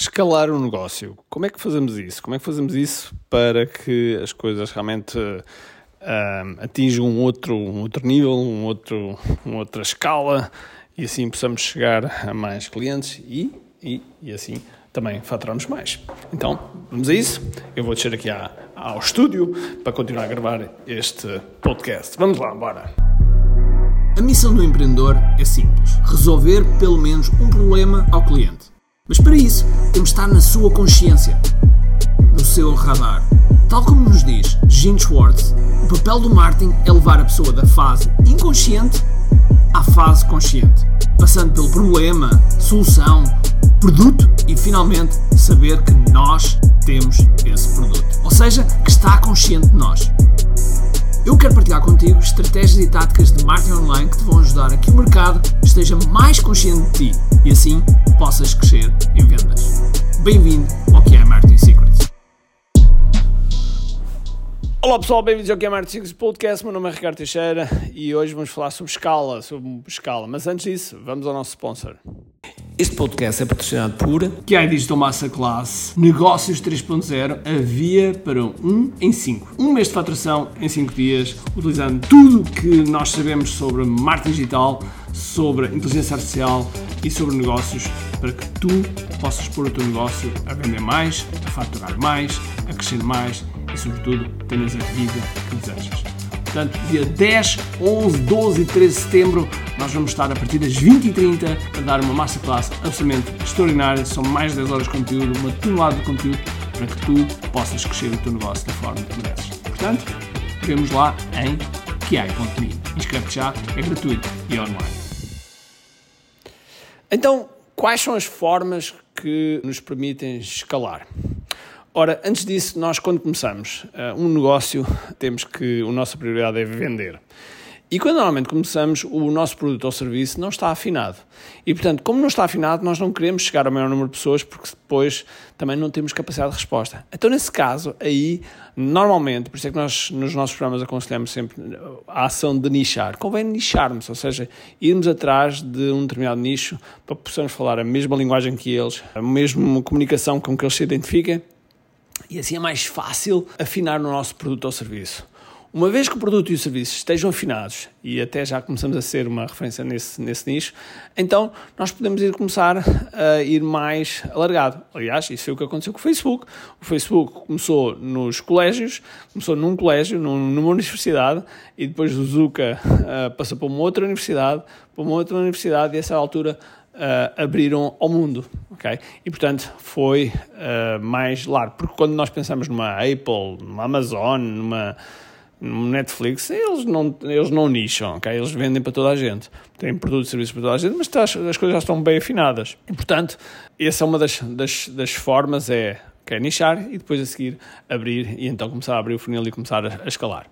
Escalar um negócio. Como é que fazemos isso? Como é que fazemos isso para que as coisas realmente uh, atinjam um outro, um outro nível, um outro, uma outra escala e assim possamos chegar a mais clientes e, e, e assim também faturamos mais. Então, vamos a isso. Eu vou descer aqui à, ao estúdio para continuar a gravar este podcast. Vamos lá, bora! A missão do empreendedor é simples: resolver pelo menos um problema ao cliente. Mas para isso, temos de estar na sua consciência, no seu radar. Tal como nos diz Gene Schwartz, o papel do marketing é levar a pessoa da fase inconsciente à fase consciente, passando pelo problema, solução, produto e finalmente saber que nós temos esse produto. Ou seja, que está consciente de nós. Eu quero partilhar contigo estratégias e táticas de marketing online que te vão ajudar a que o mercado esteja mais consciente de ti e assim possas crescer em vendas. Bem-vindo ao que é Marketing Secrets. Olá pessoal, bem-vindos ao que é Marketing Secrets Podcast. Meu nome é Ricardo Teixeira e hoje vamos falar sobre escala, sobre escala. Mas antes disso, vamos ao nosso sponsor. Este podcast é patrocinado por QI Digital Masterclass Negócios 3.0 A via para um em 5. Um mês de faturação em 5 dias, utilizando tudo que nós sabemos sobre marketing digital, sobre inteligência artificial e sobre negócios para que tu possas pôr o teu negócio a vender mais, a faturar mais, a crescer mais e, sobretudo, tenhas a vida que desejas. Portanto, dia 10, 11, 12 e 13 de setembro, nós vamos estar a partir das 20h30 a dar uma masterclass absolutamente extraordinária. São mais de 10 horas de conteúdo, uma tonelada de conteúdo para que tu possas crescer o teu negócio da forma que mereces. Portanto, vemos lá em kiai.me. Inscreve-te já, é gratuito e online. Então, quais são as formas que nos permitem escalar? Ora, antes disso, nós quando começamos uh, um negócio, temos que, a nossa prioridade é vender. E quando normalmente começamos, o nosso produto ou serviço não está afinado. E, portanto, como não está afinado, nós não queremos chegar ao maior número de pessoas porque depois também não temos capacidade de resposta. Então, nesse caso, aí, normalmente, por isso é que nós nos nossos programas aconselhamos sempre a ação de nichar. Convém nicharmos, ou seja, irmos atrás de um determinado nicho para que possamos falar a mesma linguagem que eles, a mesma comunicação com que eles se identifiquem e assim é mais fácil afinar no nosso produto ou serviço. Uma vez que o produto e o serviço estejam afinados, e até já começamos a ser uma referência nesse, nesse nicho, então nós podemos ir começar a ir mais alargado. Aliás, isso foi o que aconteceu com o Facebook. O Facebook começou nos colégios, começou num colégio, num, numa universidade, e depois o Zuka uh, passou para uma outra universidade, para uma outra universidade, e a essa altura uh, abriram ao mundo, ok? E portanto foi uh, mais largo, porque quando nós pensamos numa Apple, numa Amazon, numa no Netflix, eles não, eles não nicham, ok? Eles vendem para toda a gente. Têm produtos e serviços para toda a gente, mas tá, as, as coisas já estão bem afinadas. E, portanto, essa é uma das, das, das formas, é, é nichar e depois a seguir abrir e então começar a abrir o funil e começar a, a escalar.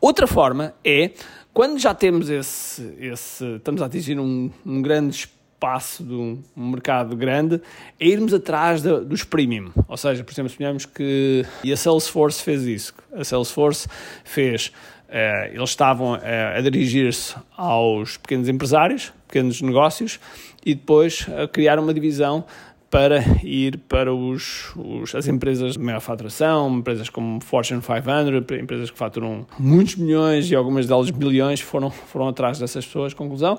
Outra forma é, quando já temos esse, esse estamos a atingir um, um grande espaço passo de um, mercado grande é irmos atrás de, dos premium. Ou seja, por exemplo, suponhamos que. E a Salesforce fez isso. A Salesforce fez. Uh, eles estavam uh, a dirigir-se aos pequenos empresários, pequenos negócios, e depois uh, criar uma divisão para ir para os, os, as empresas de maior faturação, empresas como Fortune 500, empresas que faturam muitos milhões e algumas delas bilhões, foram, foram atrás dessas pessoas. Conclusão,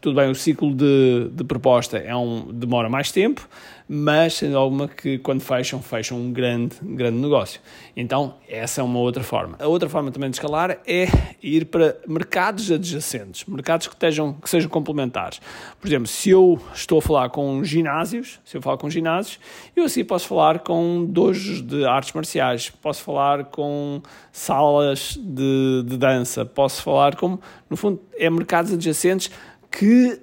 tudo bem, o ciclo de, de proposta é um, demora mais tempo, mas sendo alguma que quando fecham, fecham um grande, grande negócio. Então, essa é uma outra forma. A outra forma também de escalar é ir para mercados adjacentes, mercados que, estejam, que sejam complementares. Por exemplo, se eu estou a falar com ginásios, se eu falar com ginásios, eu assim posso falar com dojos de artes marciais, posso falar com salas de, de dança, posso falar com, no fundo, é mercados adjacentes que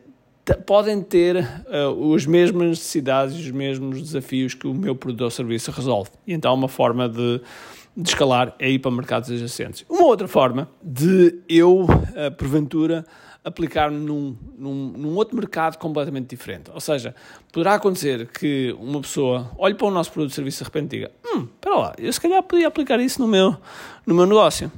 podem ter uh, as mesmas necessidades e os mesmos desafios que o meu produto ou serviço resolve. E então uma forma de, de escalar é ir para mercados adjacentes. Uma outra forma de eu, uh, porventura, aplicar-me num, num, num, outro mercado completamente diferente. Ou seja, poderá acontecer que uma pessoa olhe para o nosso produto ou serviço e de repente diga hum, espera lá, eu se calhar podia aplicar isso no meu, no meu negócio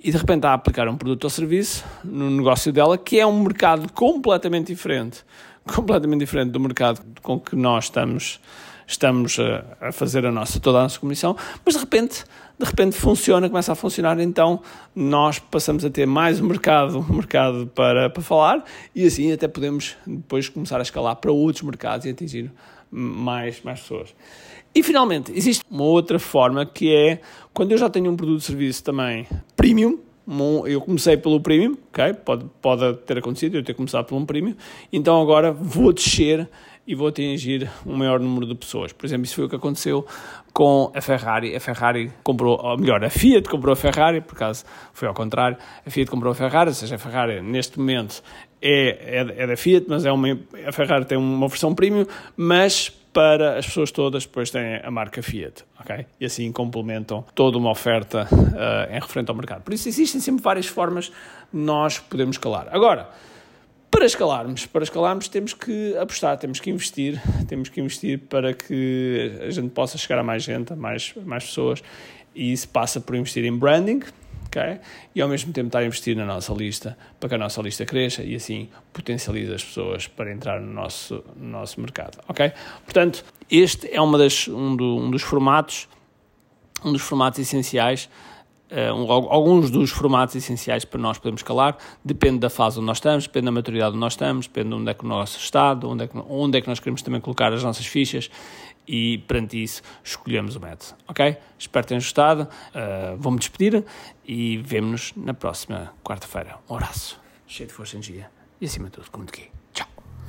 e de repente está a aplicar um produto ou serviço no negócio dela que é um mercado completamente diferente, completamente diferente do mercado com que nós estamos, estamos a, a, fazer a nossa, toda a nossa comissão, mas de repente, de repente funciona, começa a funcionar, então nós passamos a ter mais um mercado, um mercado para, para falar e assim até podemos depois começar a escalar para outros mercados e atingir mais, mais pessoas. E finalmente, existe uma outra forma que é quando eu já tenho um produto ou serviço também premium, eu comecei pelo premium, ok? Pode, pode ter acontecido eu ter começado pelo um premium, então agora vou descer e vou atingir um maior número de pessoas. Por exemplo, isso foi o que aconteceu com a Ferrari. A Ferrari comprou, ou melhor, a Fiat comprou a Ferrari, por acaso foi ao contrário. A Fiat comprou a Ferrari, ou seja, a Ferrari neste momento é, é, é da Fiat, mas é uma, a Ferrari tem uma versão premium, mas para as pessoas todas depois têm a marca Fiat, ok? E assim complementam toda uma oferta uh, em referente ao mercado. Por isso existem sempre várias formas nós podemos escalar. Agora, para escalarmos, para escalarmos temos que apostar, temos que investir, temos que investir para que a gente possa chegar a mais gente, a mais, mais pessoas, e isso passa por investir em branding, ok? E ao mesmo tempo estar a investir na nossa lista para que a nossa lista cresça e assim potencialize as pessoas para entrar no nosso, no nosso mercado, ok? Portanto, este é uma das, um, do, um dos formatos, um dos formatos essenciais um, alguns dos formatos essenciais para nós podermos escalar, depende da fase onde nós estamos, depende da maturidade onde nós estamos, depende de onde é que o nosso estado, onde é que, onde é que nós queremos também colocar as nossas fichas e perante isso escolhemos o método, ok? Espero que tenham gostado, uh, vou-me despedir e vemo-nos na próxima quarta-feira. Um abraço, cheio de força e energia e acima de tudo, como de?